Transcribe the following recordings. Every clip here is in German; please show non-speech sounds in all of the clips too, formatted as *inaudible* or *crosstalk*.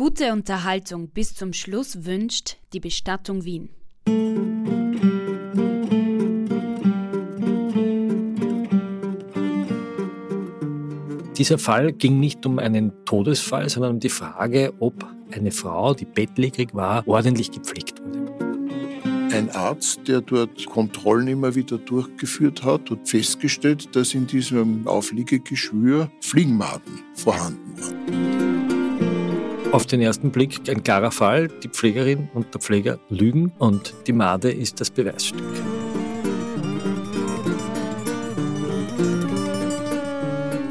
Gute Unterhaltung bis zum Schluss wünscht die Bestattung Wien. Dieser Fall ging nicht um einen Todesfall, sondern um die Frage, ob eine Frau, die bettlägerig war, ordentlich gepflegt wurde. Ein Arzt, der dort Kontrollen immer wieder durchgeführt hat, hat festgestellt, dass in diesem Aufliegegeschwür Fliegenmaden vorhanden waren. Auf den ersten Blick ein klarer Fall. Die Pflegerin und der Pfleger lügen und die Made ist das Beweisstück.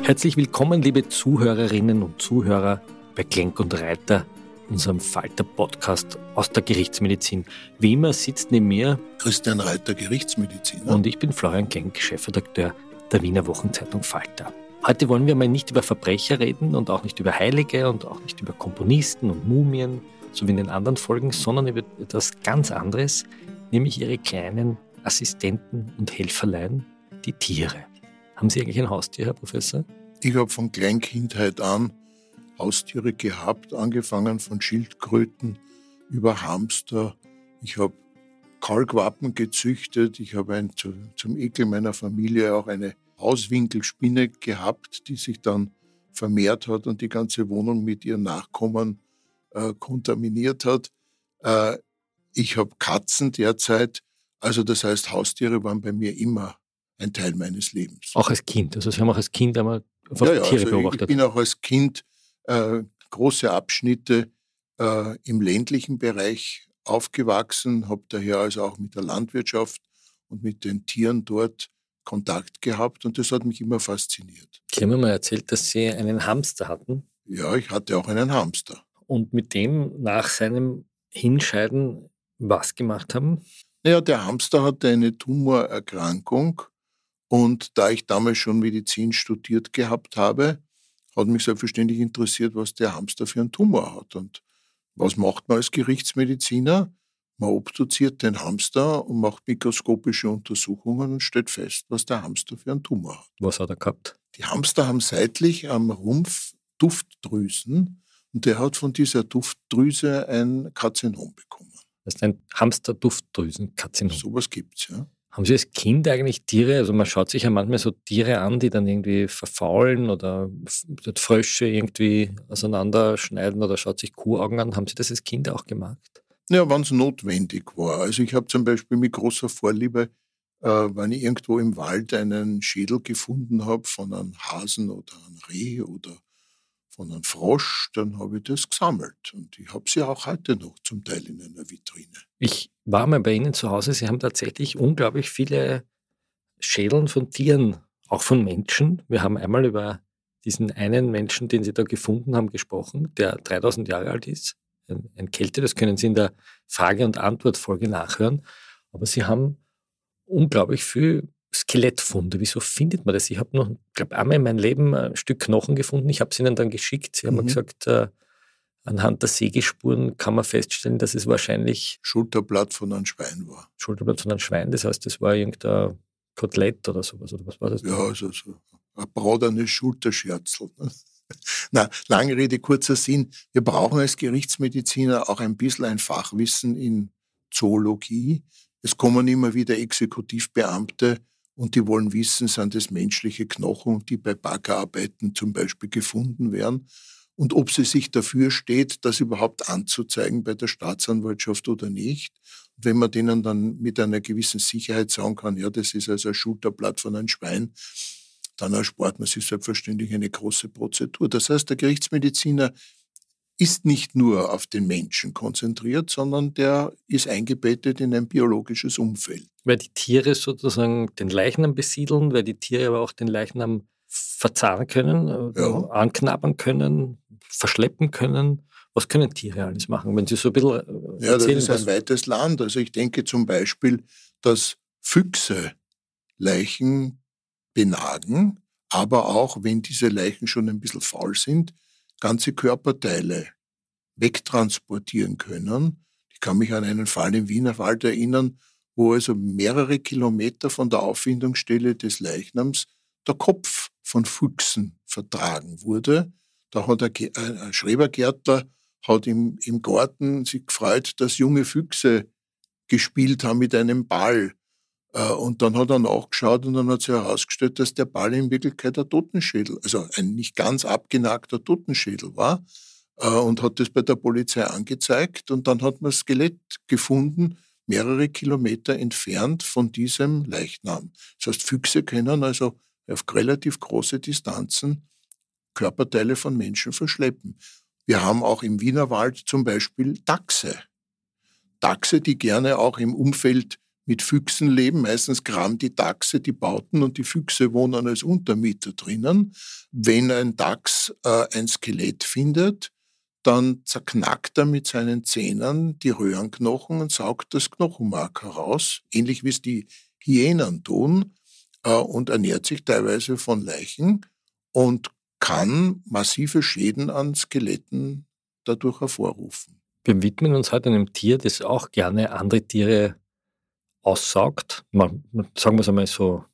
Herzlich willkommen, liebe Zuhörerinnen und Zuhörer bei Klenk und Reiter, unserem Falter-Podcast aus der Gerichtsmedizin. Wie immer sitzt neben mir Christian Reiter, Gerichtsmediziner. und ich bin Florian Klenk, Chefredakteur der Wiener Wochenzeitung Falter. Heute wollen wir mal nicht über Verbrecher reden und auch nicht über Heilige und auch nicht über Komponisten und Mumien, so wie in den anderen Folgen, sondern über etwas ganz anderes, nämlich ihre kleinen Assistenten und Helferlein, die Tiere. Haben Sie eigentlich ein Haustier, Herr Professor? Ich habe von Kleinkindheit an Haustiere gehabt, angefangen von Schildkröten über Hamster. Ich habe Kalkwappen gezüchtet. Ich habe zum Ekel meiner Familie auch eine Hauswinkelspinne gehabt, die sich dann vermehrt hat und die ganze Wohnung mit ihren Nachkommen äh, kontaminiert hat. Äh, ich habe Katzen derzeit. Also das heißt, Haustiere waren bei mir immer ein Teil meines Lebens. Auch als Kind. Also Sie haben auch als Kind einmal Ja, ja, Tiere also ich- beobachtet. Ich bin auch als Kind äh, große Abschnitte äh, im ländlichen Bereich aufgewachsen, habe daher also auch mit der Landwirtschaft und mit den Tieren dort Kontakt gehabt und das hat mich immer fasziniert. Sie haben mir mal erzählt, dass Sie einen Hamster hatten Ja, ich hatte auch einen Hamster. und mit dem nach seinem Hinscheiden was gemacht haben. Naja, der Hamster hatte eine Tumorerkrankung und da ich damals schon Medizin studiert gehabt habe, hat mich selbstverständlich interessiert, was der Hamster für einen Tumor hat. Und was macht man als Gerichtsmediziner? Man obduziert den Hamster und macht mikroskopische Untersuchungen und stellt fest, was der Hamster für einen Tumor hat. Was hat er gehabt? Die Hamster haben seitlich am Rumpf Duftdrüsen und der hat von dieser Duftdrüse ein Karzinom bekommen. Das ist ein Hamster-Duftdrüsenkarzinom. Sowas gibt's, ja. Haben Sie als Kind eigentlich Tiere, also man schaut sich ja manchmal so Tiere an, die dann irgendwie verfaulen oder Frösche irgendwie auseinanderschneiden oder schaut sich Kuhaugen an. Haben Sie das als Kind auch gemacht? Ja, wenn es notwendig war. Also ich habe zum Beispiel mit großer Vorliebe, äh, wenn ich irgendwo im Wald einen Schädel gefunden habe von einem Hasen oder einem Reh oder von einem Frosch, dann habe ich das gesammelt. Und ich habe sie auch heute noch zum Teil in einer Vitrine. Ich war mal bei Ihnen zu Hause. Sie haben tatsächlich unglaublich viele Schädeln von Tieren, auch von Menschen. Wir haben einmal über diesen einen Menschen, den Sie da gefunden haben, gesprochen, der 3000 Jahre alt ist. Kälte, das können Sie in der Frage- und Antwortfolge nachhören. Aber Sie haben unglaublich viel Skelettfunde. Wieso findet man das? Ich habe noch, glaube einmal in meinem Leben ein Stück Knochen gefunden. Ich habe es Ihnen dann geschickt. Sie haben Mhm. gesagt, äh, anhand der Sägespuren kann man feststellen, dass es wahrscheinlich Schulterblatt von einem Schwein war. Schulterblatt von einem Schwein. Das heißt, das war irgendein Kotelett oder sowas. Oder was war das? Ja, also so ein braternes Schulterscherzel. *laughs* Na, lange Rede, kurzer Sinn. Wir brauchen als Gerichtsmediziner auch ein bisschen ein Fachwissen in Zoologie. Es kommen immer wieder Exekutivbeamte und die wollen wissen, sind es menschliche Knochen, die bei Baggerarbeiten zum Beispiel gefunden werden und ob sie sich dafür steht, das überhaupt anzuzeigen bei der Staatsanwaltschaft oder nicht. Und wenn man denen dann mit einer gewissen Sicherheit sagen kann, ja, das ist also ein Schulterblatt von einem Schwein, dann erspart man sich selbstverständlich eine große Prozedur. Das heißt, der Gerichtsmediziner ist nicht nur auf den Menschen konzentriert, sondern der ist eingebettet in ein biologisches Umfeld. Weil die Tiere sozusagen den Leichnam besiedeln, weil die Tiere aber auch den Leichnam verzahnen können, äh, ja. anknabbern können, verschleppen können. Was können Tiere alles machen, wenn Sie so ein bisschen äh, Ja, das ist ein weites Land. Also ich denke zum Beispiel, dass Füchse Leichen benagen, aber auch, wenn diese Leichen schon ein bisschen faul sind, ganze Körperteile wegtransportieren können. Ich kann mich an einen Fall im Wienerwald erinnern, wo also mehrere Kilometer von der Auffindungsstelle des Leichnams der Kopf von Füchsen vertragen wurde. Da hat ein Schrebergärtler hat im, im Garten sich gefreut, dass junge Füchse gespielt haben mit einem Ball. Äh, und dann hat er nachgeschaut und dann hat sich herausgestellt, dass der Ball in Wirklichkeit ein Totenschädel, also ein nicht ganz abgenagter Totenschädel war. Äh, und hat das bei der Polizei angezeigt. Und dann hat man das Skelett gefunden, mehrere Kilometer entfernt von diesem Leichnam. Das heißt, Füchse können also auf relativ große Distanzen Körperteile von Menschen verschleppen. Wir haben auch im Wienerwald zum Beispiel Dachse. Dachse, die gerne auch im Umfeld mit Füchsen leben. Meistens graben die Dachse die Bauten und die Füchse wohnen als Untermieter drinnen. Wenn ein Dachs äh, ein Skelett findet, dann zerknackt er mit seinen Zähnen die Röhrenknochen und saugt das Knochenmark heraus, ähnlich wie es die Hyänen tun, äh, und ernährt sich teilweise von Leichen und kann massive Schäden an Skeletten dadurch hervorrufen. Wir widmen uns heute einem Tier, das auch gerne andere Tiere aussaugt, sagen wir es einmal so,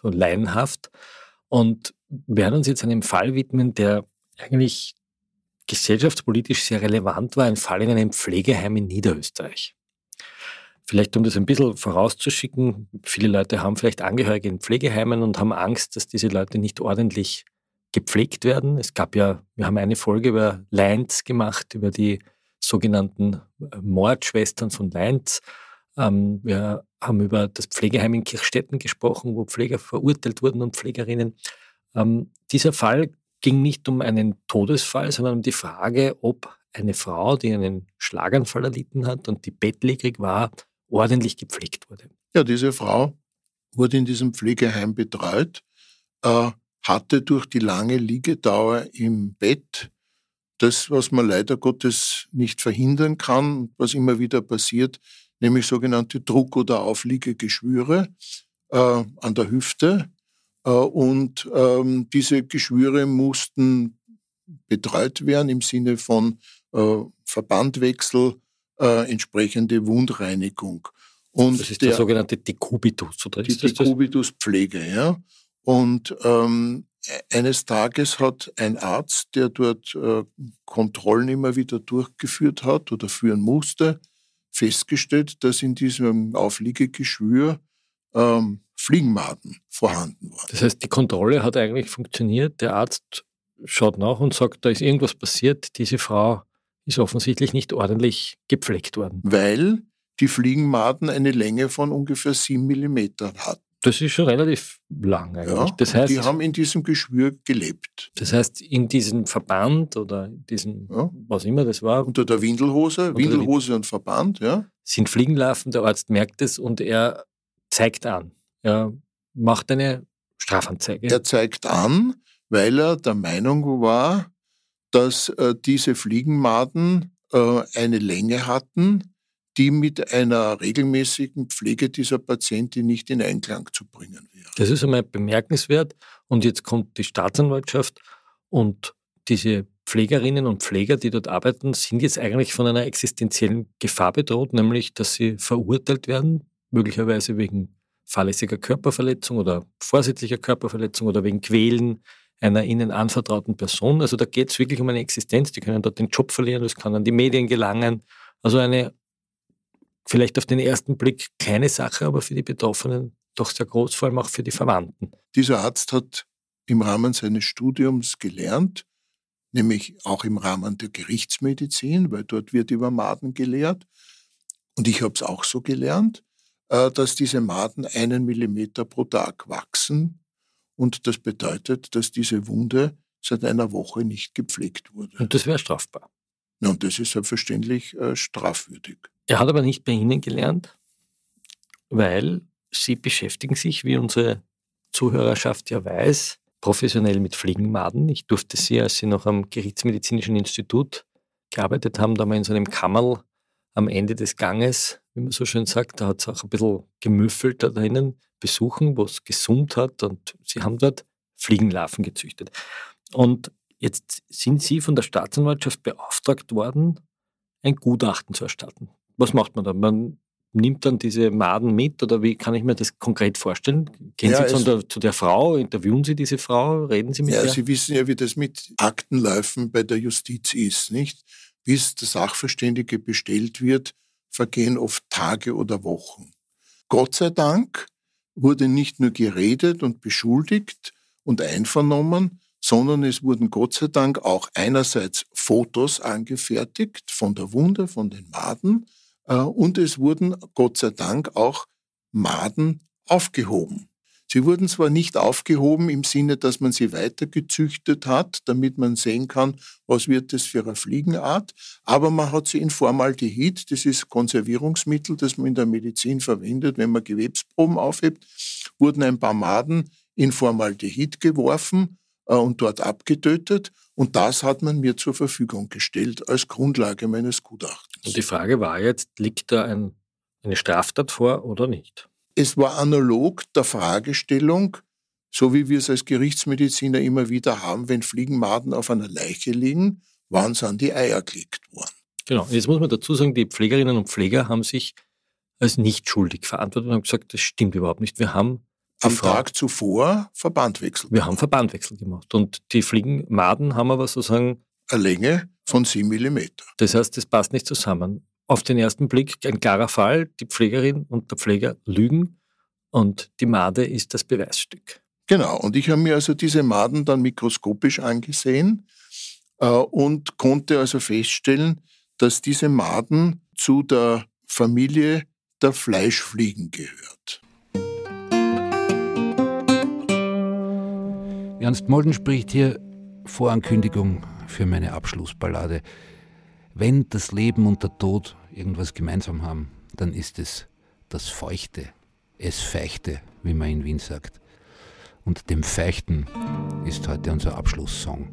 so laienhaft, und werden uns jetzt einem Fall widmen, der eigentlich gesellschaftspolitisch sehr relevant war, ein Fall in einem Pflegeheim in Niederösterreich. Vielleicht um das ein bisschen vorauszuschicken, viele Leute haben vielleicht Angehörige in Pflegeheimen und haben Angst, dass diese Leute nicht ordentlich gepflegt werden. Es gab ja, wir haben eine Folge über Leinz gemacht, über die sogenannten Mordschwestern von Leinz. Ähm, wir haben über das Pflegeheim in Kirchstetten gesprochen, wo Pfleger verurteilt wurden und Pflegerinnen. Ähm, dieser Fall ging nicht um einen Todesfall, sondern um die Frage, ob eine Frau, die einen Schlaganfall erlitten hat und die bettlägerig war, ordentlich gepflegt wurde. Ja, diese Frau wurde in diesem Pflegeheim betreut, äh, hatte durch die lange Liegedauer im Bett das, was man leider Gottes nicht verhindern kann, was immer wieder passiert, nämlich sogenannte Druck- oder Aufliegegeschwüre äh, an der Hüfte. Äh, und ähm, diese Geschwüre mussten betreut werden im Sinne von äh, Verbandwechsel, äh, entsprechende Wundreinigung. Und das ist der, der sogenannte Dekubitus, oder die Dekubituspflege, ja. Und ähm, e-, eines Tages hat ein Arzt, der dort äh, Kontrollen immer wieder durchgeführt hat oder führen musste, festgestellt, dass in diesem Aufliegegeschwür ähm, Fliegenmaden vorhanden waren. Das heißt, die Kontrolle hat eigentlich funktioniert. Der Arzt schaut nach und sagt, da ist irgendwas passiert. Diese Frau ist offensichtlich nicht ordentlich gepflegt worden. Weil die Fliegenmaden eine Länge von ungefähr sieben Millimetern hatten. Das ist schon relativ lang eigentlich. Ja, das heißt, die haben in diesem Geschwür gelebt. Das heißt, in diesem Verband oder in diesem, ja. was immer das war. Unter der Windelhose, Windelhose der und Verband, ja. Sind Fliegenlarven, der Arzt merkt es und er zeigt an. Er macht eine Strafanzeige. Er zeigt an, weil er der Meinung war, dass äh, diese Fliegenmaden äh, eine Länge hatten, die mit einer regelmäßigen Pflege dieser Patientin nicht in Einklang zu bringen wäre. Das ist einmal bemerkenswert. Und jetzt kommt die Staatsanwaltschaft und diese Pflegerinnen und Pfleger, die dort arbeiten, sind jetzt eigentlich von einer existenziellen Gefahr bedroht, nämlich dass sie verurteilt werden, möglicherweise wegen fahrlässiger Körperverletzung oder vorsätzlicher Körperverletzung oder wegen Quälen einer ihnen anvertrauten Person. Also da geht es wirklich um eine Existenz. Die können dort den Job verlieren, es kann an die Medien gelangen. Also eine vielleicht auf den ersten Blick kleine Sache, aber für die Betroffenen doch sehr groß, vor allem auch für die Verwandten. Dieser Arzt hat im Rahmen seines Studiums gelernt, nämlich auch im Rahmen der Gerichtsmedizin, weil dort wird über Maden gelehrt. Und ich habe es auch so gelernt, äh, dass diese Maden einen Millimeter pro Tag wachsen. Und das bedeutet, dass diese Wunde seit einer Woche nicht gepflegt wurde. Und das wäre strafbar. Ja, und das ist selbstverständlich äh, strafwürdig. Er hat aber nicht bei Ihnen gelernt, weil Sie beschäftigen sich, wie unsere Zuhörerschaft ja weiß, professionell mit Fliegenmaden. Ich durfte sie, als sie noch am Gerichtsmedizinischen Institut gearbeitet haben, da mal in so einem Kammerl am Ende des Ganges, wie man so schön sagt, da hat es auch ein bisschen gemüffelt da drinnen, besuchen, wo es gesummt hat und sie haben dort Fliegenlarven gezüchtet. Und jetzt sind Sie von der Staatsanwaltschaft beauftragt worden, ein Gutachten zu erstatten. Was macht man da? Man nimmt dann diese Maden mit oder wie kann ich mir das konkret vorstellen? Gehen ja, Sie zu der, zu der, Frau, interviewen Sie diese Frau, reden Sie mit ja, ihr? Sie wissen ja, wie das mit Aktenläufen bei der Justiz ist, nicht? Bis der Sachverständige bestellt wird, vergehen oft Tage oder Wochen. Gott sei Dank wurde nicht nur geredet und beschuldigt und einvernommen, sondern es wurden Gott sei Dank auch einerseits Fotos angefertigt von der Wunde, von den Maden, und es wurden Gott sei Dank auch Maden aufgehoben. Sie wurden zwar nicht aufgehoben im Sinne, dass man sie weitergezüchtet hat, damit man sehen kann, was wird das für eine Fliegenart, aber man hat sie in Formaldehyd, das ist Konservierungsmittel, das man in der Medizin verwendet, wenn man Gewebsproben aufhebt, wurden ein paar Maden in Formaldehyd geworfen äh, und dort abgetötet. Und das hat man mir zur Verfügung gestellt als Grundlage meines Gutachtens. Und die Frage war jetzt, liegt da ein, eine Straftat vor oder nicht? Es war analog der Fragestellung, so wie wir es als Gerichtsmediziner immer wieder haben, wenn Fliegenmaden auf einer Leiche liegen, wann sie an die Eier gelegt worden. Genau, jetzt muss man dazu sagen, die Pflegerinnen und Pfleger haben sich als nicht schuldig verantwortet und haben gesagt, das stimmt überhaupt nicht. Wir haben am Frau, Tag zuvor Verbandwechsel. Wir haben Verbandwechsel gemacht. Und die Fliegenmaden haben aber sozusagen. Eine Länge von sieben Millimeter. Das heißt, das passt nicht zusammen. Auf den ersten Blick ein klarer Fall. Die Pflegerin und der Pfleger lügen und die Made ist das Beweisstück. Genau. Und ich habe mir also diese Maden dann mikroskopisch angesehen äh, und konnte also feststellen, dass diese Maden zu der Familie der Fleischfliegen gehört. Ernst Molden spricht hier Vorankündigung für meine Abschlussballade. Wenn das Leben und der Tod irgendwas gemeinsam haben, dann ist es das Feuchte, es Feichte, wie man in Wien sagt. Und dem Feichten ist heute unser Abschlusssong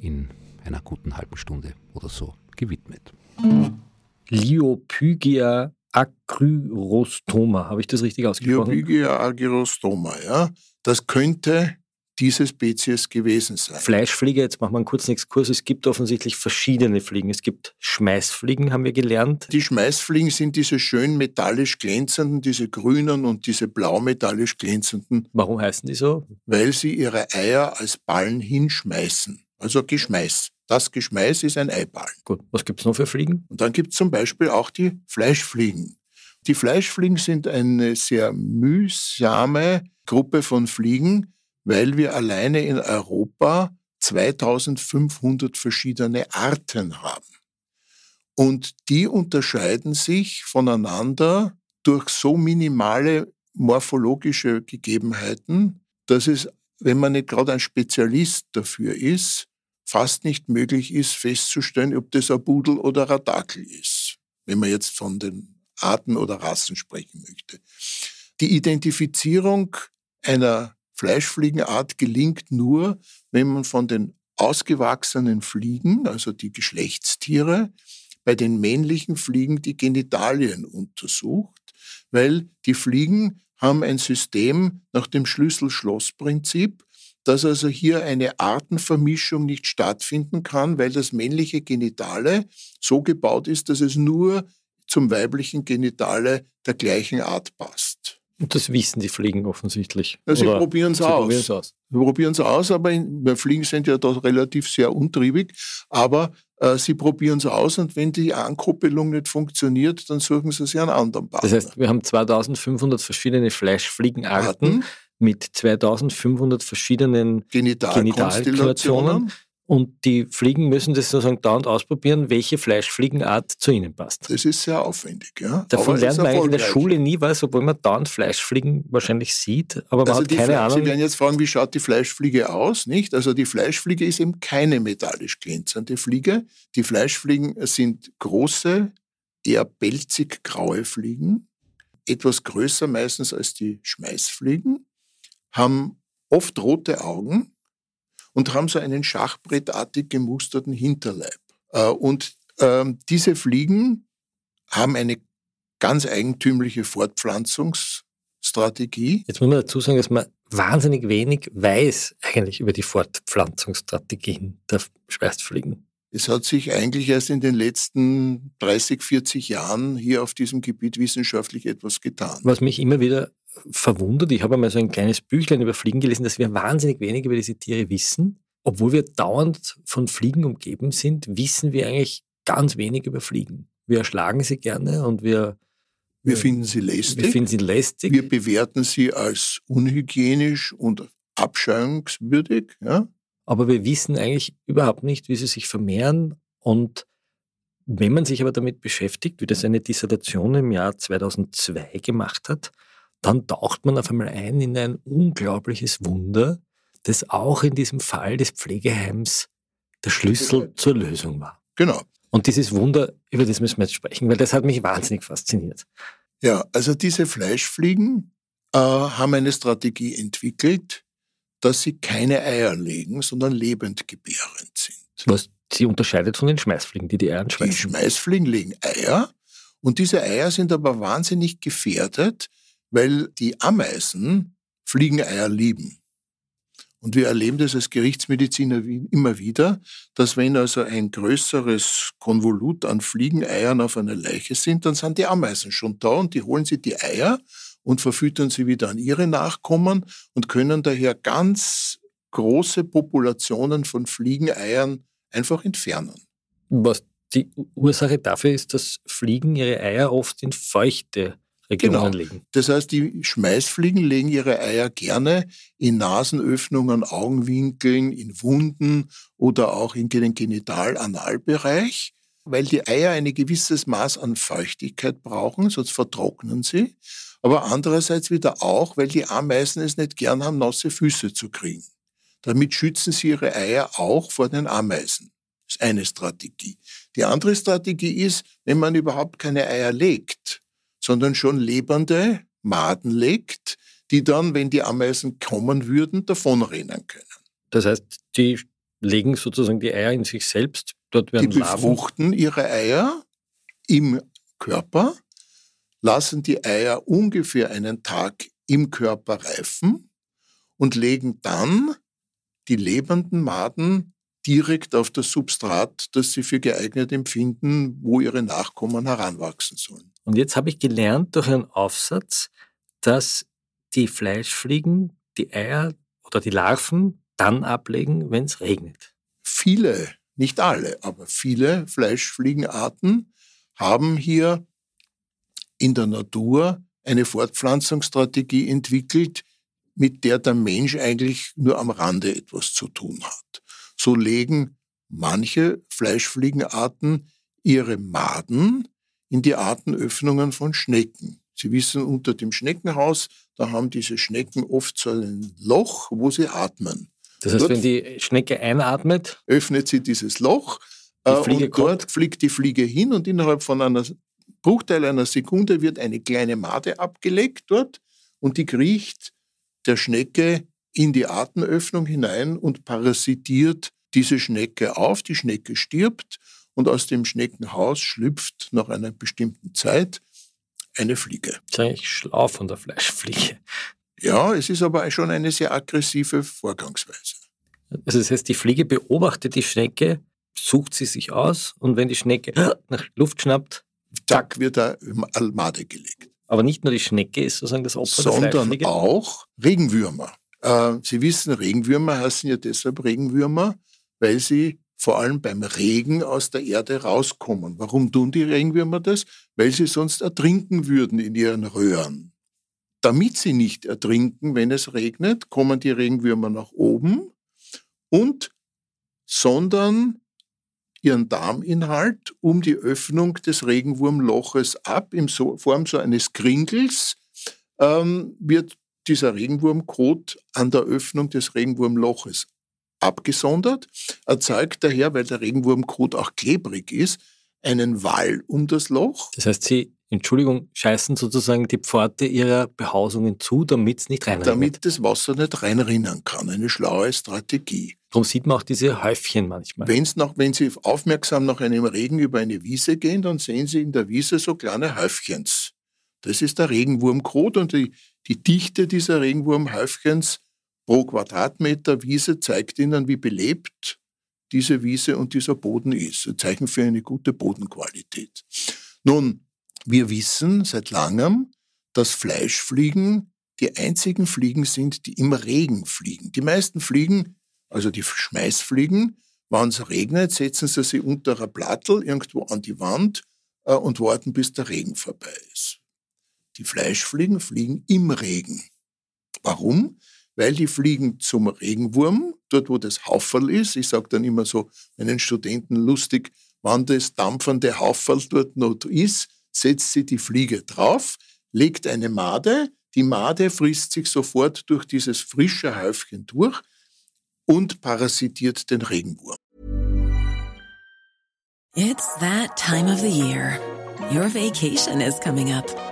in einer guten halben Stunde oder so gewidmet. Liopygia acryrostoma, habe ich das richtig ausgesprochen? Liopygia acryrostoma, ja. Das könnte diese Spezies gewesen sein. Fleischfliege, jetzt machen wir einen kurzen Exkurs. Es gibt offensichtlich verschiedene Fliegen. Es gibt Schmeißfliegen, haben wir gelernt. Die Schmeißfliegen sind diese schön metallisch glänzenden, diese grünen und diese blau metallisch glänzenden. Warum heißen die so? Weil sie ihre Eier als Ballen hinschmeißen. Also Geschmeiß. Das Geschmeiß ist ein Eiballen. Gut, was gibt es noch für Fliegen? Und dann gibt es zum Beispiel auch die Fleischfliegen. Die Fleischfliegen sind eine sehr mühsame Gruppe von Fliegen, weil wir alleine in Europa 2500 verschiedene Arten haben. Und die unterscheiden sich voneinander durch so minimale morphologische Gegebenheiten, dass es, wenn man nicht gerade ein Spezialist dafür ist, fast nicht möglich ist, festzustellen, ob das ein Pudel oder ein Dackel ist, wenn man jetzt von den Arten oder Rassen sprechen möchte. Die Identifizierung einer Fleischfliegenart gelingt nur, wenn man von den ausgewachsenen Fliegen, also die Geschlechtstiere, bei den männlichen Fliegen die Genitalien untersucht, weil die Fliegen haben ein System nach dem Schlüssel-Schloss-Prinzip, dass also hier eine Artenvermischung nicht stattfinden kann, weil das männliche Genitale so gebaut ist, dass es nur zum weiblichen Genitale der gleichen Art passt. Und das wissen die Fliegen offensichtlich. Ja, sie probieren es aus. aus. Sie probieren es aus, aber in, Fliegen sind ja doch relativ sehr untriebig. Aber äh, sie probieren es aus und wenn die Ankoppelung nicht funktioniert, dann suchen sie sich einen anderen Partner. Das heißt, wir haben 2500 verschiedene Fleischfliegenarten mit 2500 verschiedenen Genitalkonstellationen. Und die Fliegen müssen das sozusagen dauernd ausprobieren, welche Fleischfliegenart zu ihnen passt. Das ist sehr aufwendig, ja. Davon lernt man eigentlich in der Schule nie was, obwohl man dauernd Fleischfliegen wahrscheinlich sieht, aber man also hat keine Fle Ahnung. Sie werden jetzt fragen, wie schaut die Fleischfliege aus, nicht? Also die Fleischfliege ist eben keine metallisch glänzende Fliege. Die Fleischfliegen sind große, eher pelzig graue Fliegen, etwas größer meistens als die Schmeißfliegen, haben oft rote Augen und haben so einen schachbrettartig gemusterten Hinterleib. Äh, und ähm, diese Fliegen haben eine ganz eigentümliche Fortpflanzungsstrategie. Jetzt muss man dazu sagen, dass man wahnsinnig wenig weiß eigentlich über die Fortpflanzungsstrategien der Schweißfliegen. Es hat sich eigentlich erst in den letzten 30, 40 Jahren hier auf diesem Gebiet wissenschaftlich etwas getan. Was mich immer wieder verwundert, ich habe einmal so ein kleines Büchlein über Fliegen gelesen, dass wir wahnsinnig wenig über diese Tiere wissen. Obwohl wir dauernd von Fliegen umgeben sind, wissen wir eigentlich ganz wenig über Fliegen. Wir erschlagen sie gerne und wir wir finden sie lästig. Wir finden sie lästig. Wir bewerten sie als unhygienisch und abscheuungswürdig. Ja? Aber wir wissen eigentlich überhaupt nicht, wie sie sich vermehren. Und wenn man sich aber damit beschäftigt, wie das eine Dissertation im Jahr 2002 gemacht hat, dann taucht man auf einmal ein in ein unglaubliches Wunder, das auch in diesem Fall des Pflegeheims der Schlüssel zur Lösung war. Genau. Und dieses Wunder, über das müssen wir jetzt sprechen, weil das hat mich wahnsinnig fasziniert. Ja, also diese Fleischfliegen äh, haben eine Strategie entwickelt, dass sie keine Eier legen, sondern lebendgebärend sind. Was sie unterscheidet von den Schmeißfliegen, die die Eier schmeißen. Die Schmeißfliegen legen Eier und diese Eier sind aber wahnsinnig gefährdet, weil die Ameisen Fliegeneier lieben. Und wir erleben das als Gerichtsmediziner immer wieder, dass wenn also ein größeres Konvolut an Fliegeneiern auf einer Leiche sind, dann sind die Ameisen schon da und die holen sich die Eier und verfüttern sie wieder an ihre Nachkommen und können daher ganz große Populationen von Fliegeneiern einfach entfernen. Was die Ursache dafür ist, dass Fliegen ihre Eier oft in feuchte Regionen genau. legen. Das heißt, die Schmeißfliegen legen ihre Eier gerne in Nasenöffnungen, Augenwinkeln, in Wunden oder auch in den Genital-Analbereich, weil die Eier ein gewisses Maß an Feuchtigkeit brauchen, sonst vertrocknen sie. Aber andererseits wieder auch, weil die Ameisen es nicht gern haben, nasse Füße zu kriegen. Damit schützen sie ihre Eier auch vor den Ameisen. Das ist eine Strategie. Die andere Strategie ist, wenn man überhaupt keine Eier legt, sondern schon lebende Maden legt, die dann, wenn die Ameisen kommen würden, davonrennen können. Das heißt, die legen sozusagen die Eier in sich selbst, dort werden Die befruchten Larven. ihre Eier im Körper, lassen die Eier ungefähr einen Tag im Körper reifen und legen dann die lebenden Maden direkt auf das Substrat, das sie für geeignet empfinden, wo ihre Nachkommen heranwachsen sollen. Und jetzt habe ich gelernt durch einen Aufsatz, dass die Fleischfliegen die Eier oder die Larven dann ablegen, wenn es regnet. Viele, nicht alle, aber viele Fleischfliegenarten haben hier in der Natur eine Fortpflanzungsstrategie entwickelt, mit der der Mensch eigentlich nur am Rande etwas zu tun hat. So legen manche Fleischfliegenarten ihre Maden in die Artenöffnungen von Schnecken. Sie wissen, unter dem Schneckenhaus, da haben diese Schnecken oft so ein Loch, wo sie atmen. Das heißt, wenn die Schnecke einatmet, öffnet sie dieses Loch äh, und dort fliegt die Fliege hin und innerhalb von einer Bruchteil einer Sekunde wird eine kleine Made abgelegt dort und die kriecht der Schnecke in die Atemöffnung hinein und parasitiert diese Schnecke auf. Die Schnecke stirbt und aus dem Schneckenhaus schlüpft nach einer bestimmten Zeit eine Fliege. Das ist eigentlich schlau von der Fleischfliege. Ja, es ist aber schon eine sehr aggressive Vorgangsweise. Also das heißt, die Fliege beobachtet die Schnecke, sucht sie sich aus und wenn die Schnecke *gasps* nach Luft schnappt, zack, wird er im Almade gelegt. Aber nicht nur die Schnecke ist sozusagen das Opfer Sondern der Sondern auch Regenwürmer. Äh, sie wissen, Regenwürmer heißen ja deshalb Regenwürmer, weil sie vor allem beim Regen aus der Erde rauskommen. Warum tun die Regenwürmer das? Weil sie sonst ertrinken würden in ihren Röhren. Damit sie nicht ertrinken, wenn es regnet, kommen die Regenwürmer nach oben und sondern ihren Darminhalt um die Öffnung des Regenwurmloches ab. In Form so eines Kringels ähm, wird dieser Regenwurmkot an der Öffnung des Regenwurmloches abgesondert, erzeugt daher, weil der Regenwurmkot auch klebrig ist, einen Wall um das Loch. Das heißt, sie Entschuldigung, scheißen sozusagen die Pforte ihrer Behausungen zu, damit es nicht reinrinnt. Damit das Wasser nicht reinrinnen kann. Eine schlaue Strategie. Darum sieht man auch diese Häufchen manchmal. Wenn's nach, wenn Sie aufmerksam nach einem Regen über eine Wiese gehen, dann sehen Sie in der Wiese so kleine Häufchens. Das ist der Regenwurmkot und die, die Dichte dieser Regenwurmhäufchens pro Quadratmeter Wiese zeigt Ihnen, wie belebt diese Wiese und dieser Boden ist. Ein Zeichen für eine gute Bodenqualität. Nun, wir wissen seit langem, dass Fleischfliegen die einzigen Fliegen sind, die im Regen fliegen. Die meisten Fliegen, also die Schmeißfliegen, wenn es regnet, setzen sie sich unter ein Plattel irgendwo an die Wand äh, und warten, bis der Regen vorbei ist. Die Fleischfliegen fliegen im Regen. Warum? Weil die fliegen zum Regenwurm, dort wo das Hauferl ist. Ich sage dann immer so meinen Studenten lustig, wann das dampfende Hauferl dort noch ist, setzt sie die Fliege drauf, legt eine Made, die Made frisst sich sofort durch dieses frische Häufchen durch und parasitiert den Regenwurm. It's that time of the year. Your vacation is coming up.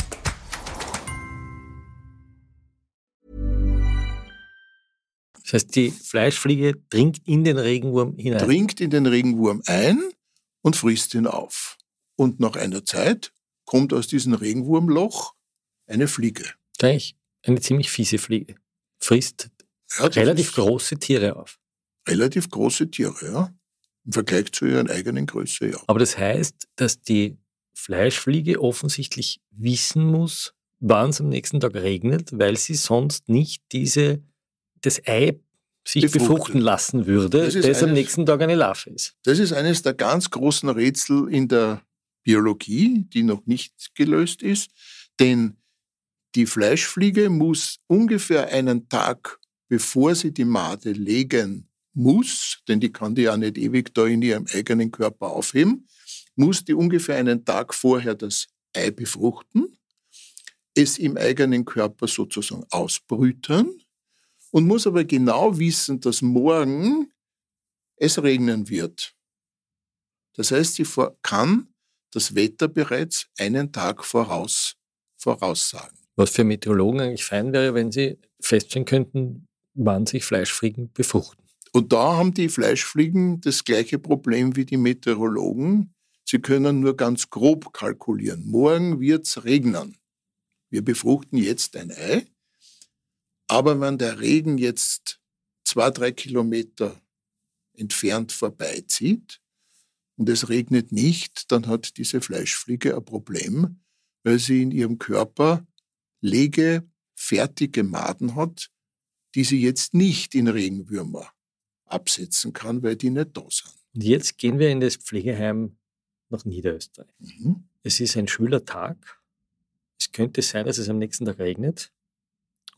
Das heißt, die Fleischfliege dringt in den Regenwurm hinein. Dringt in den Regenwurm ein und frisst ihn auf. Und nach einer Zeit kommt aus diesem Regenwurmloch eine Fliege. Gleich eine ziemlich fiese Fliege. Frisst Ja, relativ große Tiere auf. Relativ große Tiere, ja. Im Vergleich zu ihren eigenen Größe, ja. Aber das heißt, dass die Fleischfliege offensichtlich wissen muss, wann es am nächsten Tag regnet, weil sie sonst nicht diese, das Ei sich Befruchtet. befruchten lassen würde, Das das, am nächsten Tag eine Larve ist. Das ist eines der ganz großen Rätsel in der Biologie, die noch nicht gelöst ist. Denn die Fleischfliege muss ungefähr einen Tag, bevor sie die Made legen muss, denn die kann die ja nicht ewig da in ihrem eigenen Körper aufheben, muss die ungefähr einen Tag vorher das Ei befruchten, es im eigenen Körper sozusagen ausbrüten und muss aber genau wissen, dass morgen es regnen wird. Das heißt, sie kann das Wetter bereits einen Tag voraus, voraussagen. Was für Meteorologen eigentlich fein wäre, wenn sie feststellen könnten, wann sich Fleischfliegen befruchten. Und da haben die Fleischfliegen das gleiche Problem wie die Meteorologen. Sie können nur ganz grob kalkulieren. Morgen wird's regnen. Wir befruchten jetzt ein Ei. Aber wenn der Regen jetzt zwei, drei Kilometer entfernt vorbeizieht und es regnet nicht, dann hat diese Fleischfliege ein Problem, weil sie in ihrem Körper legefertige Maden hat, die sie jetzt nicht in Regenwürmer absetzen kann, weil die nicht da sind. Und jetzt gehen wir in das Pflegeheim nach Niederösterreich. Mhm. Es ist ein schwüler Tag. Es könnte sein, dass es am nächsten Tag regnet.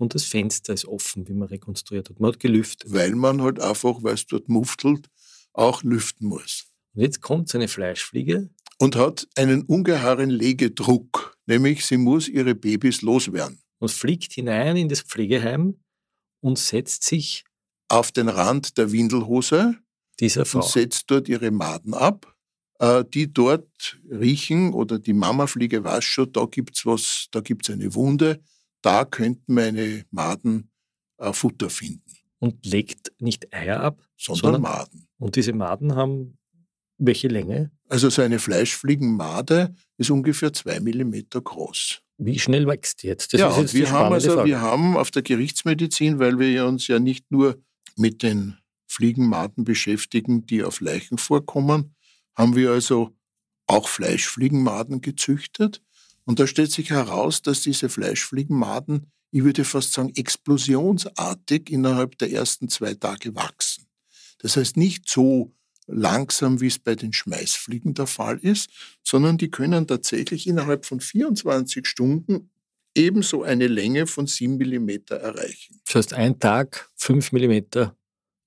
Und das Fenster ist offen, wie man rekonstruiert hat. Man hat gelüftet. Weil man halt einfach, weil es dort muftelt, auch lüften muss. Und jetzt kommt so eine Fleischfliege. Und hat einen ungeheuren Legedruck, nämlich sie muss ihre Babys loswerden. und fliegt hinein in das Pflegeheim und setzt sich Auf den Rand der Windelhose dieser Frau. und setzt dort ihre Maden ab, äh, die dort riechen oder die Mamafliege weiß schon, da gibt's was, da gibt's eine Wunde, da könnten meine Maden äh, Futter finden, und legt nicht Eier ab, sondern, Sondern- Maden. Und diese Maden haben welche Länge? Also so eine Fleischfliegenmade ist ungefähr zwei Millimeter groß. Wie schnell wächst jetzt? Das ja, jetzt wir die haben also, Frage. wir haben auf der Gerichtsmedizin, weil wir uns ja nicht nur mit den Fliegenmaden beschäftigen, die auf Leichen vorkommen, haben wir also auch Fleischfliegenmaden gezüchtet. Und da stellt sich heraus, dass diese Fleischfliegenmaden, ich würde fast sagen, explosionsartig innerhalb der ersten zwei Tage wachsen. Das heißt nicht so langsam, wie es bei den Schmeißfliegen der Fall ist, sondern die können tatsächlich innerhalb von 24 Stunden ebenso eine Länge von 7 mm erreichen. Das heißt, ein Tag, fünf Millimeter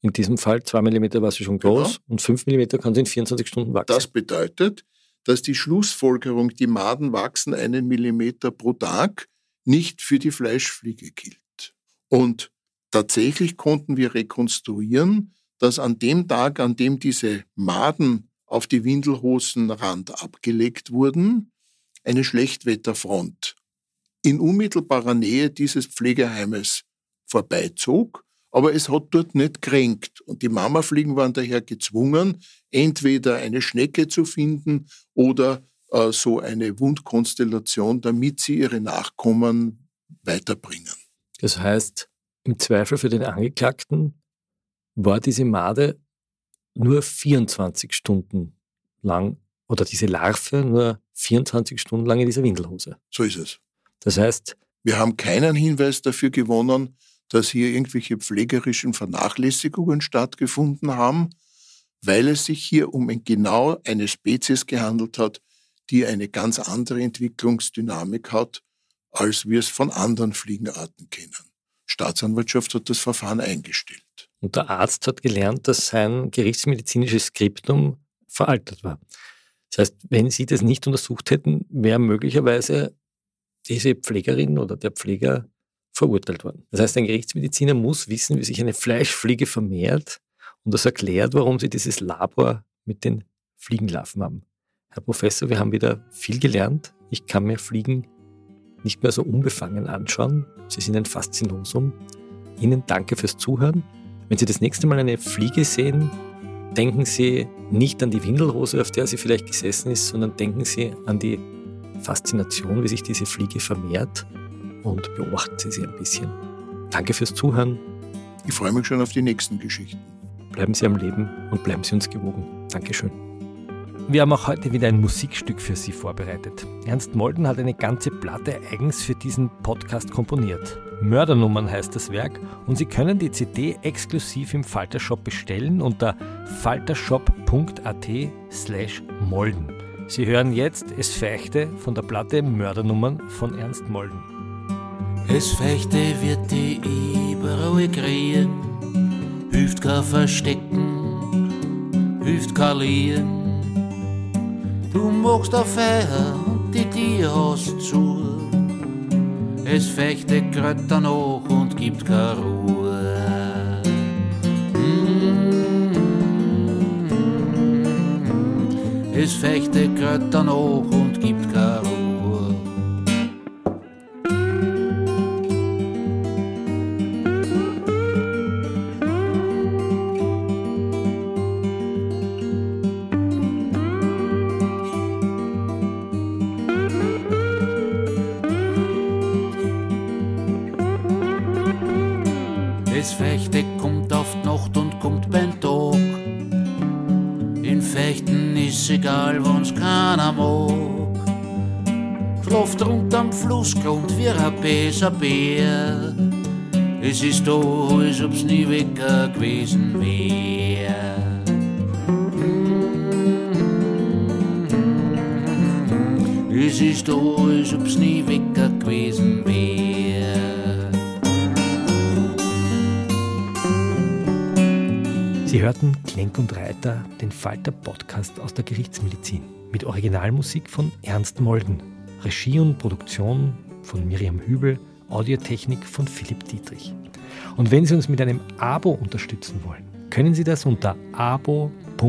In diesem Fall 2 mm war sie schon groß Genau. und 5 mm kann sie in 24 Stunden wachsen. Das bedeutet, dass die Schlussfolgerung, die Maden wachsen einen Millimeter pro Tag, nicht für die Fleischfliege gilt. Und tatsächlich konnten wir rekonstruieren, dass an dem Tag, an dem diese Maden auf die Windelhosenrand abgelegt wurden, eine Schlechtwetterfront in unmittelbarer Nähe dieses Pflegeheimes vorbeizog, aber es hat dort nicht kränkt. Und die Mamafliegen waren daher gezwungen, entweder eine Schnecke zu finden oder äh, so eine Wundkonstellation, damit sie ihre Nachkommen weiterbringen. Das heißt, im Zweifel für den Angeklagten war diese Made nur 24 Stunden lang oder diese Larve nur 24 Stunden lang in dieser Windelhose. So ist es. Das heißt, Wir haben keinen Hinweis dafür gewonnen, dass hier irgendwelche pflegerischen Vernachlässigungen stattgefunden haben, weil es sich hier um ein, genau eine Spezies gehandelt hat, die eine ganz andere Entwicklungsdynamik hat, als wir es von anderen Fliegenarten kennen. Staatsanwaltschaft hat das Verfahren eingestellt. und der Arzt hat gelernt, dass sein gerichtsmedizinisches Skriptum veraltet war. Das heißt, wenn Sie das nicht untersucht hätten, wäre möglicherweise diese Pflegerin oder der Pfleger verurteilt worden. Das heißt, ein Gerichtsmediziner muss wissen, wie sich eine Fleischfliege vermehrt und das erklärt, warum Sie dieses Labor mit den Fliegenlarven haben. Herr Professor, wir haben wieder viel gelernt. Ich kann mir Fliegen nicht mehr so unbefangen anschauen. Sie sind ein Faszinosum. Ihnen danke fürs Zuhören. Wenn Sie das nächste Mal eine Fliege sehen, denken Sie nicht an die Windelrose, auf der sie vielleicht gesessen ist, sondern denken Sie an die Faszination, wie sich diese Fliege vermehrt und beobachten Sie sie ein bisschen. Danke fürs Zuhören. Ich freue mich schon auf die nächsten Geschichten. Bleiben Sie am Leben und bleiben Sie uns gewogen. Dankeschön. Wir haben auch heute wieder ein Musikstück für Sie vorbereitet. Ernst Molden hat eine ganze Platte eigens für diesen Podcast komponiert. Mördernummern heißt das Werk und Sie können die CD exklusiv im Faltershop bestellen unter faltershop.at slash molden. Sie hören jetzt Es Feichte von der Platte Mördernummern von Ernst Molden. Es Fechte wird die überall kriegen, hilft kein Verstecken, hilft kein Lieren. Du magst auf Feier und die Tier hast zu. Es Fechte gröt danach und gibt keine Ruhe. Mm. Es Fechte gröt danach und gibt keine Ruhe. Es Fechte kommt auf die Nacht und kommt beim Tag. In Fechten ist egal, wann's keiner mag. Schlaft rund am Flussgrund wie ein böser Bär. Es ist da, als ob's nie weg gewesen wär. Es ist da, als ob's nie weg gewesen wär. Sie hörten Klenk und Reiter, den Falter-Podcast aus der Gerichtsmedizin mit Originalmusik von Ernst Molden, Regie und Produktion von Miriam Hübel, Audiotechnik von Philipp Dietrich. Und wenn Sie uns mit einem Abo unterstützen wollen, können Sie das unter abo.falter.at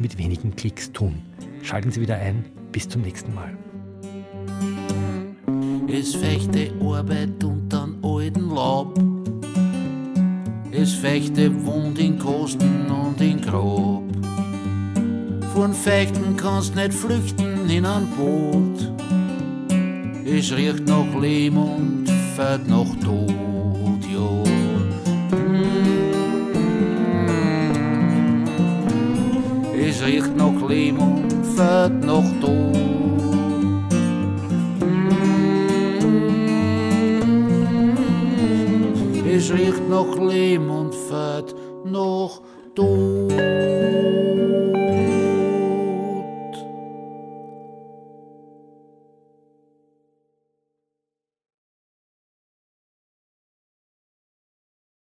mit wenigen Klicks tun. Schalten Sie wieder ein. Bis zum nächsten Mal. Es fechte Arbeit untern alten Laub. Es fechte Wund in Kosten und in Grab. Von Fechten kannst nicht flüchten in ein Boot. Es riecht nach Lehm und fährt nach Tod, ja. Es riecht nach Lehm und fährt nach Tod. ich richt noch